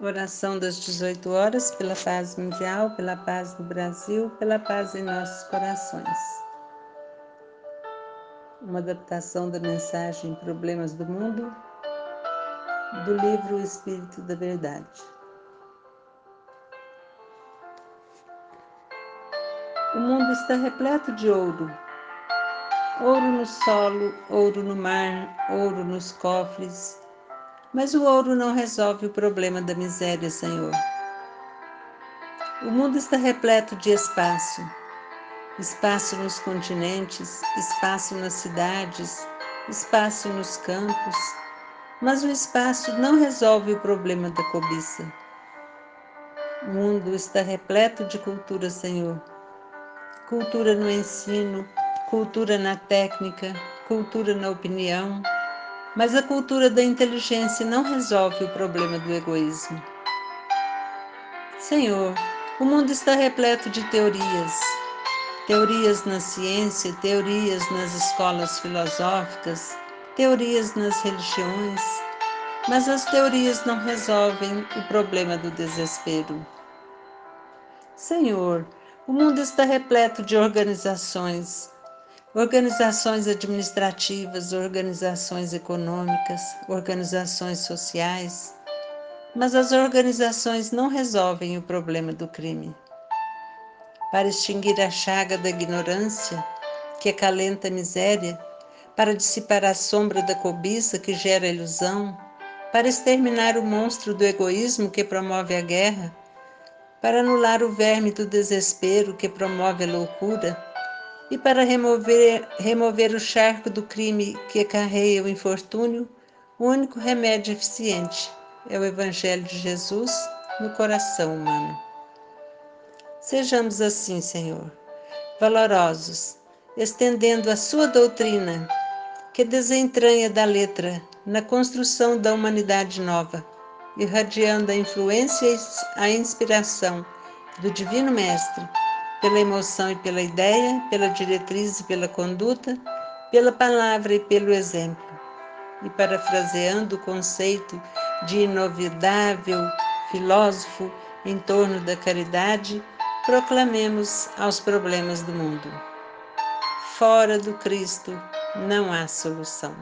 Oração das 18 horas pela paz mundial, pela paz no Brasil, pela paz em nossos corações. Uma adaptação da mensagem Problemas do Mundo, do livro Espírito da Verdade. O mundo está repleto de ouro. Ouro no solo, ouro no mar, ouro nos cofres, mas o ouro não resolve o problema da miséria, Senhor. O mundo está repleto de espaço. Espaço nos continentes, espaço nas cidades, espaço nos campos. Mas o espaço não resolve o problema da cobiça. O mundo está repleto de cultura, Senhor. Cultura no ensino, cultura na técnica, cultura na opinião, mas a cultura da inteligência não resolve o problema do egoísmo. Senhor, o mundo está repleto de teorias. Teorias na ciência, teorias nas escolas filosóficas, teorias nas religiões, mas as teorias não resolvem o problema do desespero. Senhor, o mundo está repleto de organizações, organizações administrativas, organizações econômicas, organizações sociais, mas as organizações não resolvem o problema do crime. Para extinguir a chaga da ignorância, que acalenta a miséria, para dissipar a sombra da cobiça que gera a ilusão, para exterminar o monstro do egoísmo que promove a guerra, para anular o verme do desespero que promove a loucura, e para remover, remover o charco do crime que acarreia o infortúnio, o único remédio eficiente é o Evangelho de Jesus no coração humano. Sejamos assim, Senhor, valorosos, estendendo a Sua doutrina, que desentranha da letra na construção da humanidade nova, irradiando a influência e a inspiração do Divino Mestre pela emoção e pela ideia, pela diretriz e pela conduta, pela palavra e pelo exemplo. E parafraseando o conceito de inovidável filósofo em torno da caridade, proclamemos aos problemas do mundo. Fora do Cristo não há solução.